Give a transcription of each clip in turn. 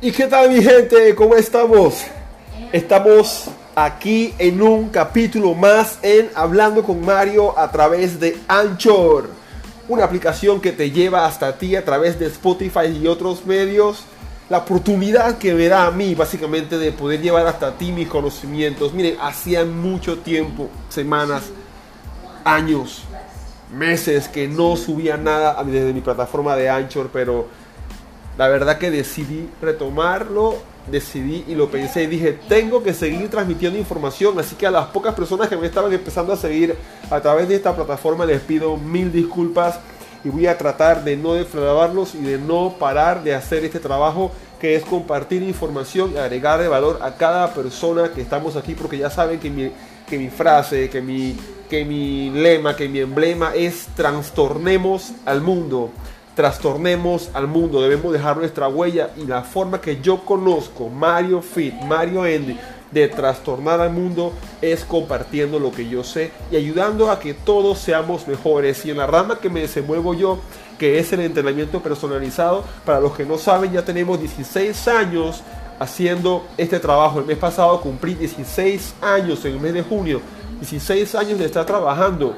¿Y qué tal mi gente? ¿Cómo estamos? Estamos aquí en un capítulo más en Hablando con Mario a través de Anchor. Una aplicación que te lleva hasta ti a través de Spotify y otros medios. La oportunidad que me da a mí básicamente de poder llevar hasta ti mis conocimientos. Miren, hacía mucho tiempo, semanas, años, meses que no subía nada desde mi plataforma de Anchor, pero la verdad que decidí retomarlo, decidí y lo pensé y dije, tengo que seguir transmitiendo información, así que a las pocas personas que me estaban empezando a seguir a través de esta plataforma les pido mil disculpas y voy a tratar de no defraudarlos y de no parar de hacer este trabajo que es compartir información y agregar valor a cada persona que estamos aquí porque ya saben que mi, que mi frase, que mi, que mi lema, que mi emblema es trastornemos al mundo trastornemos al mundo, debemos dejar nuestra huella y la forma que yo conozco, Mario Fit, Mario Andy, de trastornar al mundo es compartiendo lo que yo sé y ayudando a que todos seamos mejores. Y en la rama que me desenvuelvo yo, que es el entrenamiento personalizado, para los que no saben, ya tenemos 16 años haciendo este trabajo. El mes pasado cumplí 16 años en el mes de junio, 16 años de estar trabajando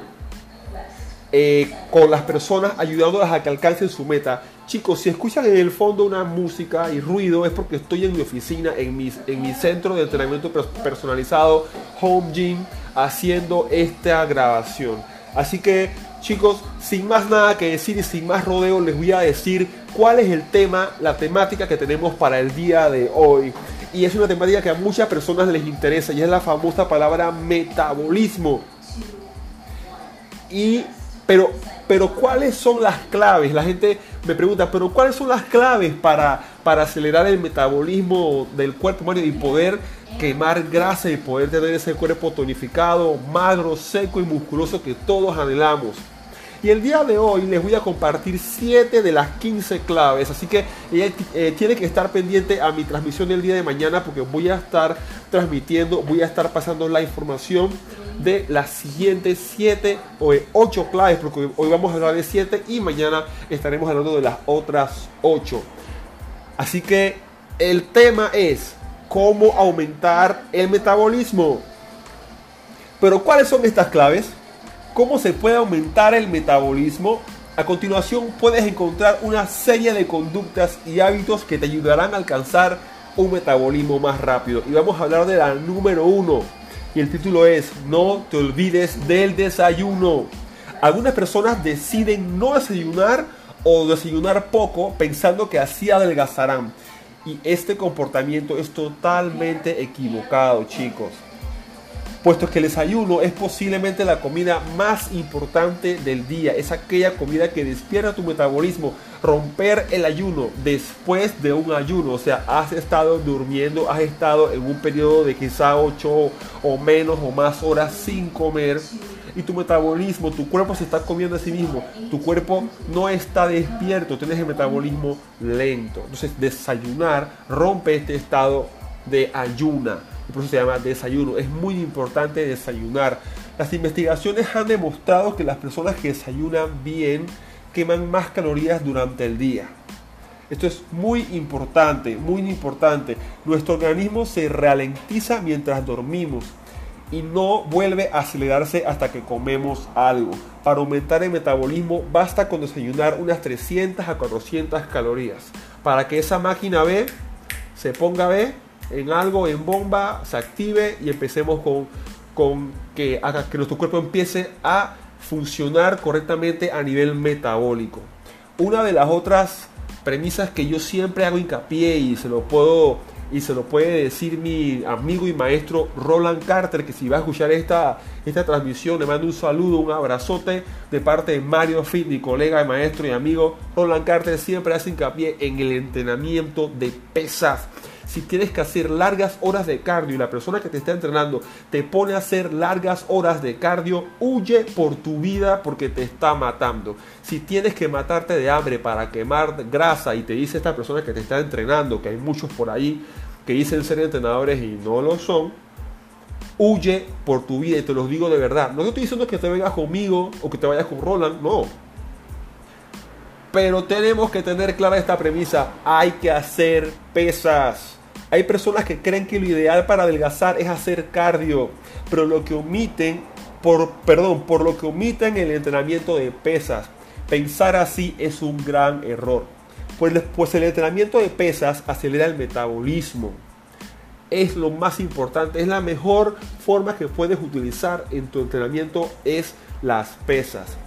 eh, con las personas ayudándolas a que alcancen su meta. Chicos, si escuchan en el fondo una música y ruido es porque estoy en mi oficina, en mi, en mi centro de entrenamiento personalizado, Home Gym, haciendo esta grabación. Así que chicos, sin más nada que decir y sin más rodeo, les voy a decir cuál es el tema, la temática que tenemos para el día de hoy. Y es una temática que a muchas personas les interesa y es la famosa palabra metabolismo. Y pero, pero ¿cuáles son las claves? La gente me pregunta, pero ¿cuáles son las claves para, para acelerar el metabolismo del cuerpo humano y poder quemar grasa y poder tener ese cuerpo tonificado, magro, seco y musculoso que todos anhelamos? Y el día de hoy les voy a compartir 7 de las 15 claves. Así que eh, tiene que estar pendiente a mi transmisión del día de mañana porque voy a estar transmitiendo, voy a estar pasando la información de las siguientes 7 o 8 claves, porque hoy vamos a hablar de 7 y mañana estaremos hablando de las otras 8. Así que el tema es cómo aumentar el metabolismo. Pero ¿cuáles son estas claves? ¿Cómo se puede aumentar el metabolismo? A continuación puedes encontrar una serie de conductas y hábitos que te ayudarán a alcanzar un metabolismo más rápido. Y vamos a hablar de la número 1 y el título es No te olvides del desayuno. Algunas personas deciden no desayunar o desayunar poco pensando que así adelgazarán. Y este comportamiento es totalmente equivocado, chicos puesto que el desayuno es posiblemente la comida más importante del día, es aquella comida que despierta tu metabolismo. Romper el ayuno después de un ayuno, o sea, has estado durmiendo, has estado en un periodo de quizá 8 o menos o más horas sin comer y tu metabolismo, tu cuerpo se está comiendo a sí mismo, tu cuerpo no está despierto, tienes el metabolismo lento. Entonces, desayunar rompe este estado de ayuna por eso se llama desayuno. Es muy importante desayunar. Las investigaciones han demostrado que las personas que desayunan bien queman más calorías durante el día. Esto es muy importante, muy importante. Nuestro organismo se ralentiza mientras dormimos y no vuelve a acelerarse hasta que comemos algo. Para aumentar el metabolismo basta con desayunar unas 300 a 400 calorías. Para que esa máquina B se ponga B, en algo, en bomba, se active y empecemos con, con que haga que nuestro cuerpo empiece a funcionar correctamente a nivel metabólico. Una de las otras premisas que yo siempre hago hincapié y se lo puedo y se lo puede decir mi amigo y maestro Roland Carter, que si va a escuchar esta, esta transmisión, le mando un saludo, un abrazote de parte de Mario Fit, mi colega, maestro y amigo. Roland Carter siempre hace hincapié en el entrenamiento de pesas si tienes que hacer largas horas de cardio y la persona que te está entrenando te pone a hacer largas horas de cardio, huye por tu vida porque te está matando. Si tienes que matarte de hambre para quemar grasa y te dice esta persona que te está entrenando, que hay muchos por ahí que dicen ser entrenadores y no lo son, huye por tu vida y te lo digo de verdad. No estoy diciendo que te vengas conmigo o que te vayas con Roland, no. Pero tenemos que tener clara esta premisa. Hay que hacer pesas. Hay personas que creen que lo ideal para adelgazar es hacer cardio, pero lo que omiten, por, perdón, por lo que omiten el entrenamiento de pesas. Pensar así es un gran error. Pues, pues el entrenamiento de pesas acelera el metabolismo. Es lo más importante, es la mejor forma que puedes utilizar en tu entrenamiento es las pesas.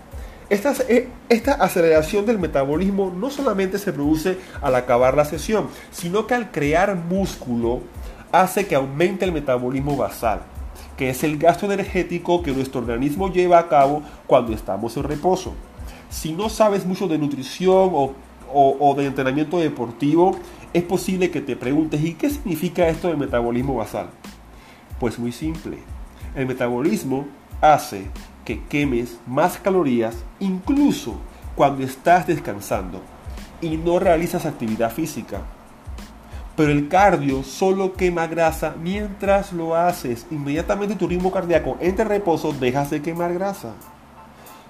Esta, eh, esta, aceleración del metabolismo no solamente se produce al acabar la sesión, sino que al crear músculo hace que aumente el metabolismo basal, que es el gasto energético que nuestro organismo lleva a cabo cuando estamos en reposo. Si no sabes mucho de nutrición o, o de entrenamiento deportivo, es posible que te preguntes, ¿y qué significa esto de metabolismo basal? Pues muy simple. El metabolismo hace que quemes más calorías incluso cuando estás descansando y no realizas actividad física. Pero el cardio solo quema grasa mientras lo haces. Inmediatamente tu ritmo cardíaco entre reposo dejas de quemar grasa.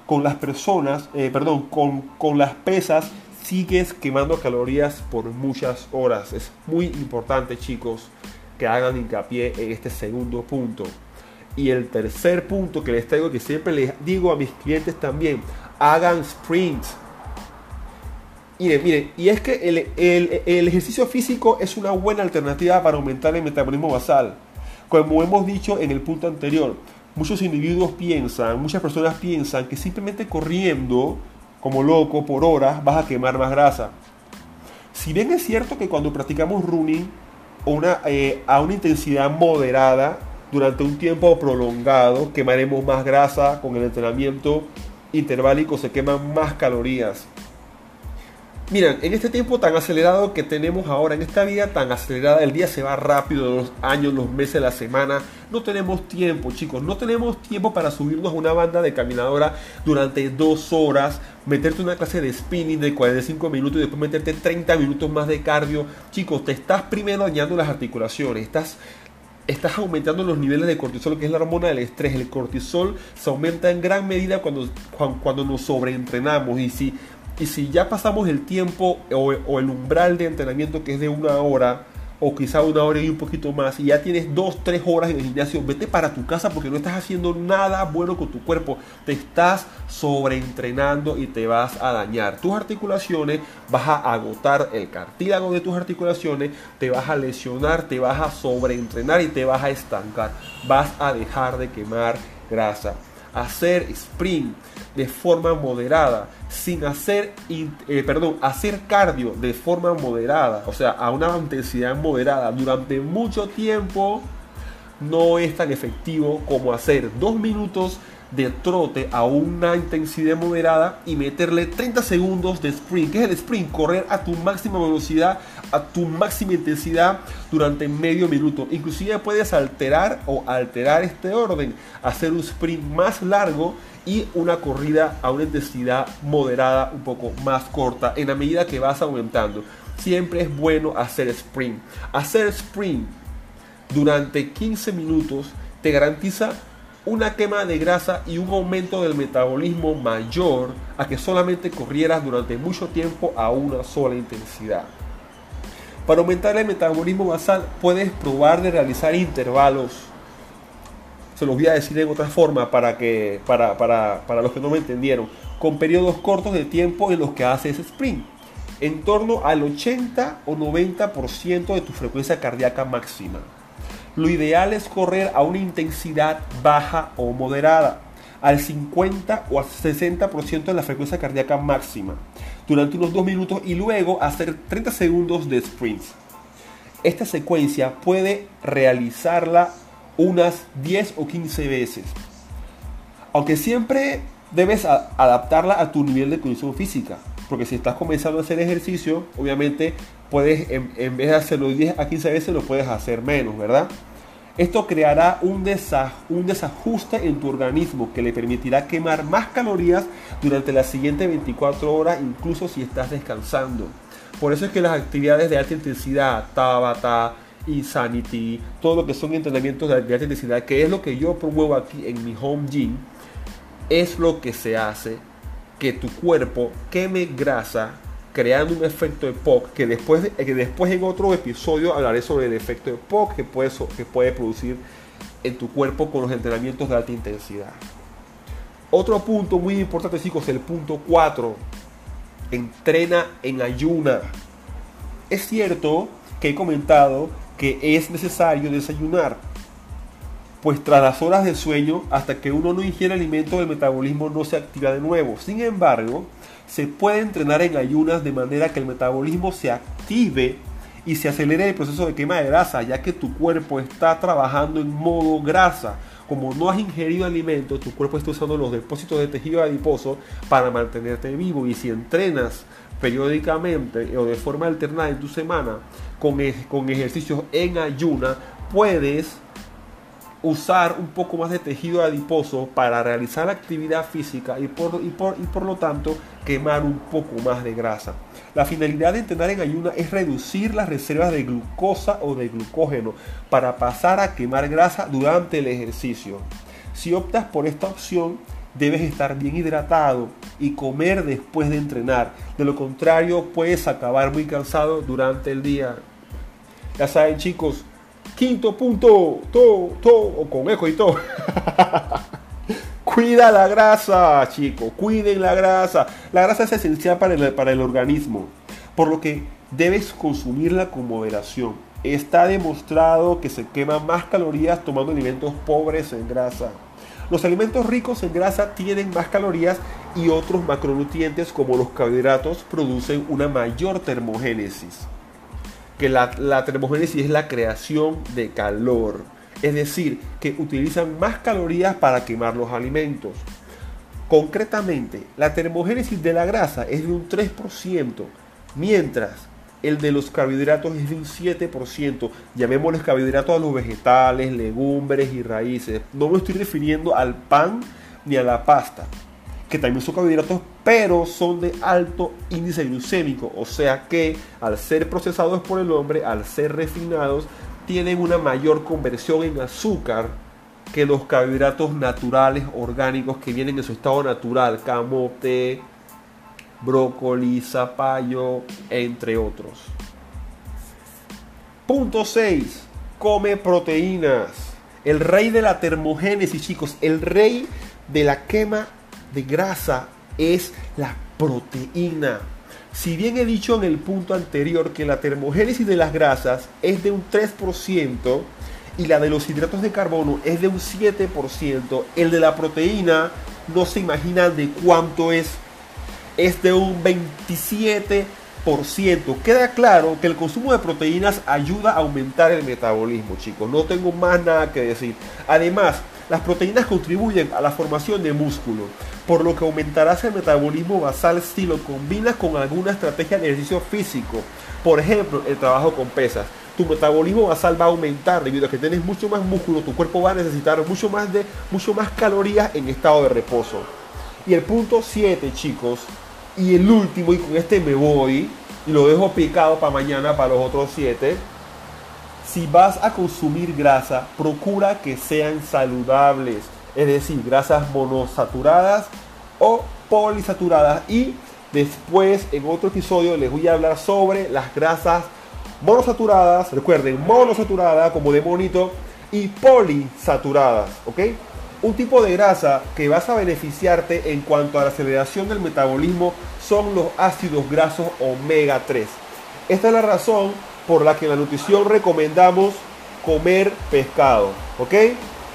Con las personas, eh, perdón, con, con las pesas sigues quemando calorías por muchas horas. Es muy importante chicos que hagan hincapié en este segundo punto. Y el tercer punto que les traigo, que siempre les digo a mis clientes también, hagan sprints. Miren, miren, y es que el, ejercicio físico es una buena alternativa para aumentar el metabolismo basal. Como hemos dicho en el punto anterior, muchos individuos piensan, muchas personas piensan que simplemente corriendo como loco por horas vas a quemar más grasa. Si bien es cierto que cuando practicamos running eh, a una intensidad moderada, durante un tiempo prolongado quemaremos más grasa, con el entrenamiento interválico se queman más calorías. Miren, en este tiempo tan acelerado que tenemos ahora, en esta vida tan acelerada, el día se va rápido, los años, los meses, la semana, no tenemos tiempo, chicos, no tenemos tiempo para subirnos a una banda de caminadora durante dos horas, meterte una clase de spinning de 45 minutos y después meterte 30 minutos más de cardio. Chicos, te estás primero dañando las articulaciones, estás estás aumentando los niveles de cortisol, que es la hormona del estrés. El cortisol se aumenta en gran medida cuando, cuando nos sobreentrenamos. Y si, y si ya pasamos el tiempo o, o el umbral de entrenamiento, que es de una hora, o quizá una hora y un poquito más y ya tienes dos, tres horas en el gimnasio, vete para tu casa porque no estás haciendo nada bueno con tu cuerpo. Te estás sobreentrenando y te vas a dañar tus articulaciones, vas a agotar el cartílago de tus articulaciones, te vas a lesionar, te vas a sobreentrenar y te vas a estancar. Vas a dejar de quemar grasa. Hacer sprint de forma moderada, sin hacer, eh, perdón, hacer cardio de forma moderada, o sea, a una intensidad moderada durante mucho tiempo, no es tan efectivo como hacer dos minutos de trote a una intensidad moderada y meterle 30 segundos de sprint. que es el sprint? Correr a tu máxima velocidad, a tu máxima intensidad durante medio minuto. Inclusive puedes alterar o alterar este orden, hacer un sprint más largo y una corrida a una intensidad moderada, un poco más corta, en la medida que vas aumentando. Siempre es bueno hacer sprint. Hacer sprint durante 15 minutos te garantiza una quema de grasa y un aumento del metabolismo mayor a que solamente corrieras durante mucho tiempo a una sola intensidad. Para aumentar el metabolismo basal puedes probar de realizar intervalos se los voy a decir en otra forma para, que, para, para, para los que no me entendieron, con periodos cortos de tiempo en los que haces sprint, en torno al 80 o 90% de tu frecuencia cardíaca máxima. Lo ideal es correr a una intensidad baja o moderada, al 50 o al 60% de la frecuencia cardíaca máxima, durante unos 2 minutos y luego hacer 30 segundos de sprints. Esta secuencia puede realizarla unas 10 o 15 veces. Aunque siempre debes adaptarla a tu nivel de condición física. Porque si estás comenzando a hacer ejercicio, obviamente puedes, en, vez de hacerlo 10 a 15 veces, lo puedes hacer menos, ¿verdad? Esto creará un, un desajuste en tu organismo que le permitirá quemar más calorías durante las siguientes 24 horas, incluso si estás descansando. Por eso es que las actividades de alta intensidad, Tabata, Insanity, todo lo que son entrenamientos de alta intensidad, que es lo que yo promuevo aquí en mi home gym, es lo que se hace que tu cuerpo queme grasa creando un efecto de POC que después, que después en otro episodio hablaré sobre el efecto de POC que puede, que puede producir en tu cuerpo con los entrenamientos de alta intensidad. Otro punto muy importante chicos, el punto 4, entrena en ayuna. Es cierto que he comentado que es necesario desayunar, pues tras las horas de sueño, hasta que uno no ingiere alimento, el metabolismo no se activa de nuevo. Sin embargo, se puede entrenar en ayunas de manera que el metabolismo se active y se acelere el proceso de quema de grasa, ya que tu cuerpo está trabajando en modo grasa. Como no has ingerido alimento, tu cuerpo está usando los depósitos de tejido adiposo para mantenerte vivo. Y si entrenas periódicamente o de forma alternada en tu semana con, con ejercicios en ayuna, puedes usar un poco más de tejido adiposo para realizar la actividad física y por, y por, y por lo tanto quemar un poco más de grasa. La finalidad de entrenar en ayuna es reducir las reservas de glucosa o de glucógeno para pasar a quemar grasa durante el ejercicio. Si optas por esta opción, debes estar bien hidratado y comer después de entrenar. De lo contrario, puedes acabar muy cansado durante el día. Ya saben chicos, Quinto punto, todo, todo, con eco y todo. Cuida la grasa, chicos, cuiden la grasa. La grasa es esencial para el, para el organismo, por lo que debes consumirla con moderación. Está demostrado que se queman más calorías tomando alimentos pobres en grasa. Los alimentos ricos en grasa tienen más calorías y otros macronutrientes como los carbohidratos producen una mayor termogénesis que la, termogénesis es la creación de calor. Es decir, que utilizan más calorías para quemar los alimentos. Concretamente, la termogénesis de la grasa es de un 3%, mientras el de los carbohidratos es de un 7%. Llamémosles carbohidratos a los vegetales, legumbres y raíces. No me estoy refiriendo al pan ni a la pasta que también son carbohidratos, pero son de alto índice glucémico, o sea que al ser procesados por el hombre, al ser refinados, tienen una mayor conversión en azúcar que los carbohidratos naturales, orgánicos, que vienen en su estado natural, camote, brócoli, zapallo, entre otros. Punto 6. Come proteínas. El rey de la termogénesis, chicos, el rey de la quema de grasa es la proteína. Si bien he dicho en el punto anterior que la termogénesis de las grasas es de un 3% y la de los hidratos de carbono es de un 7%, el de la proteína no se imagina de cuánto es. Es de un 27%. Queda claro que el consumo de proteínas ayuda a aumentar el metabolismo, chicos. No tengo más nada que decir. Además, las proteínas contribuyen a la formación de músculo, por lo que aumentarás el metabolismo basal si lo combinas con alguna estrategia de ejercicio físico. Por ejemplo, el trabajo con pesas. Tu metabolismo basal va a aumentar debido a que tienes mucho más músculo, tu cuerpo va a necesitar mucho más, de, mucho más calorías en estado de reposo. Y el punto 7, chicos, y el último, y con este me voy, y lo dejo picado para mañana para los otros 7 si vas a consumir grasa, procura que sean saludables, es decir, grasas monosaturadas o polisaturadas. Y después en otro episodio les voy a hablar sobre las grasas monosaturadas, recuerden, monosaturadas como de monito y polisaturadas, ¿ok? Un tipo de grasa que vas a beneficiarte en cuanto a la aceleración del metabolismo son los ácidos grasos omega 3. Esta es la razón por la que en la nutrición recomendamos comer pescado.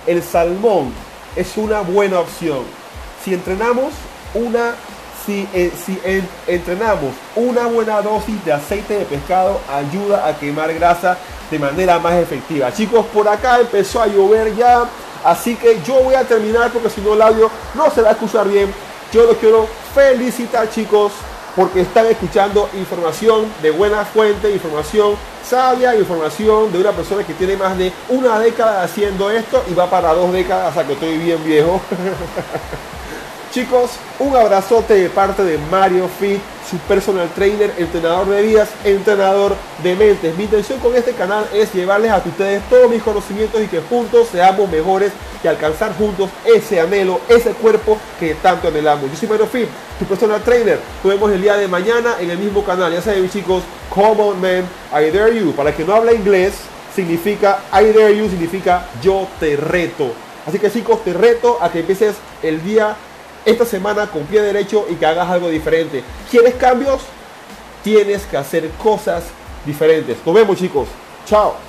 El salmón es una buena opción. Si entrenamos una si, eh, si entrenamos una buena dosis de aceite de pescado ayuda a quemar grasa de manera más efectiva. Chicos, por acá empezó a llover ya, así que yo voy a terminar porque si no el audio no se va a escuchar bien. Yo los quiero felicitar chicos porque están escuchando información de buena fuente, información sabia, información de una persona que tiene más de una década haciendo esto y va para dos décadas hasta que estoy bien viejo. Chicos, un abrazote de parte de Mario Fit, su personal trainer, entrenador de vidas, entrenador de mentes. Mi intención con este canal es llevarles a ustedes todos mis conocimientos y que juntos seamos mejores y alcanzar juntos ese anhelo, ese cuerpo que tanto anhelamos. Yo soy Mario Fit, tu personal trainer. Nos vemos el día de mañana en el mismo canal. Ya saben, chicos, come on man, I dare you. Para que no habla inglés, significa I dare you, significa yo te reto. Así que chicos, te reto a que empieces el día, esta semana con pie derecho y que hagas algo diferente. ¿Quieres cambios? Tienes que hacer cosas diferentes. Nos vemos chicos. Chao.